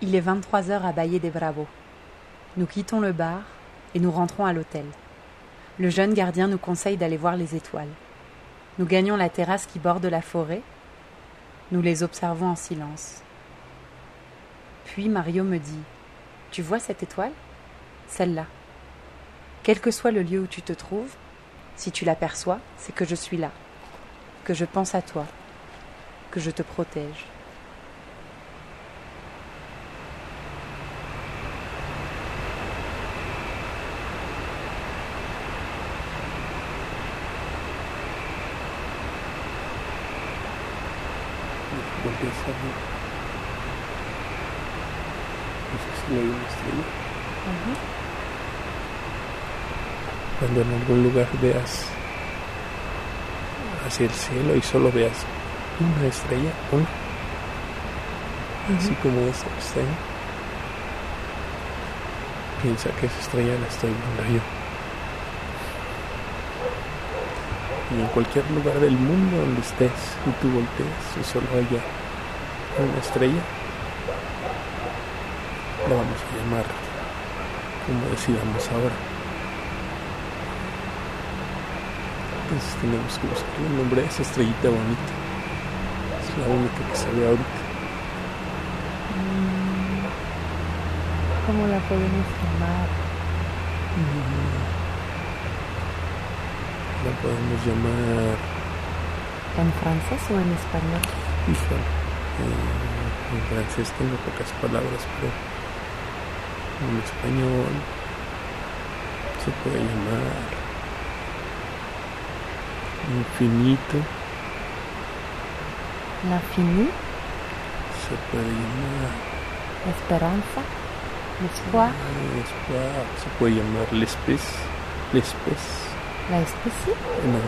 Il est 23 heures à Baillet des Bravos. Nous quittons le bar et nous rentrons à l'hôtel. Le jeune gardien nous conseille d'aller voir les étoiles. Nous gagnons la terrasse qui borde la forêt. Nous les observons en silence. Puis Mario me dit Tu vois cette étoile? Celle-là. Quel que soit le lieu où tu te trouves, si tu l'aperçois, c'est que je suis là, que je pense à toi, que je te protège. No sé si hay una estrella. Cuando en algún lugar veas hacia el cielo y solo veas una estrella, una, así como esa estrella, piensa que esa estrella la estoy viendo yo. Y en cualquier lugar del mundo donde estés y tú voltees y solo haya una estrella, la vamos a llamar como decidamos ahora. Entonces tenemos que buscar el nombre de esa estrellita bonita. Es la única que se ve ahorita. ¿Cómo la podemos llamar? La podemos llamar, ¿En francés o en español? híjole, eh, en francés tengo pocas palabras, pero en español se puede llamar infinito, La finie, se puede llamar esperanza, l'espoir, eh, espoir, se puede llamar l'espèce, l'espèce, la especie, no,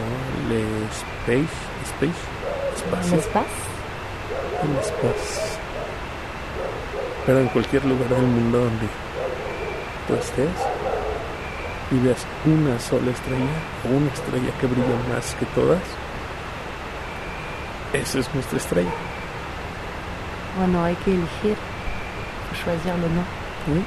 l'espace, space, espacio. l'espace. El espacio. Pero en cualquier lugar del mundo donde tú estés y veas una sola estrella o una estrella que brilla más que todas, esa es nuestra estrella. Bueno, hay que elegir, choisir le nom. ¿sí?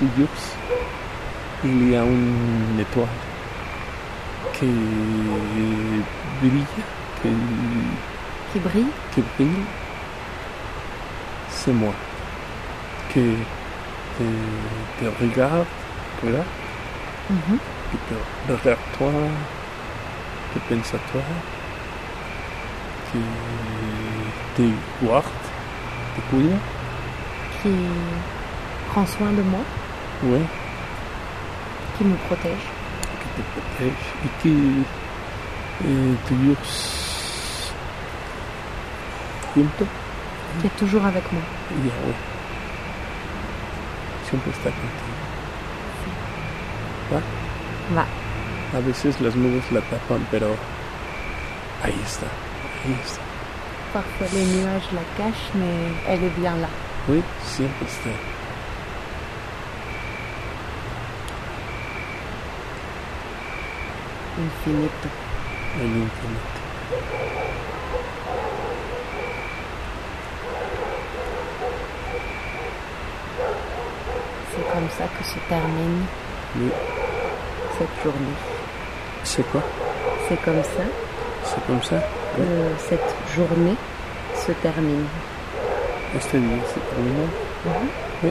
Il y a une étoile que brille, Qui brille. que brille, c'est moi. Que te, te regarde, regarde, Mhm. que te regarde toi, que pense à toi, que te guarde, te cuida, Qui prend soin de moi, ouais, qui me protège. que te protège et que eh, toujours junto Qui est toujours avec moi. y ahora siempre está contigo. ¿Va? Va. A veces las nubes la tapan, pero ahí está, ahí está. Parfois les nuages la cachent, mais elle est bien là. Oui, siempre está. Infinito. El infinito. C'est comme ça que se termine Oui. cette journée. C'est quoi? C'est comme ça C'est comme ça? que cette journée se termine. Este día se terminó. Mhm. Oui.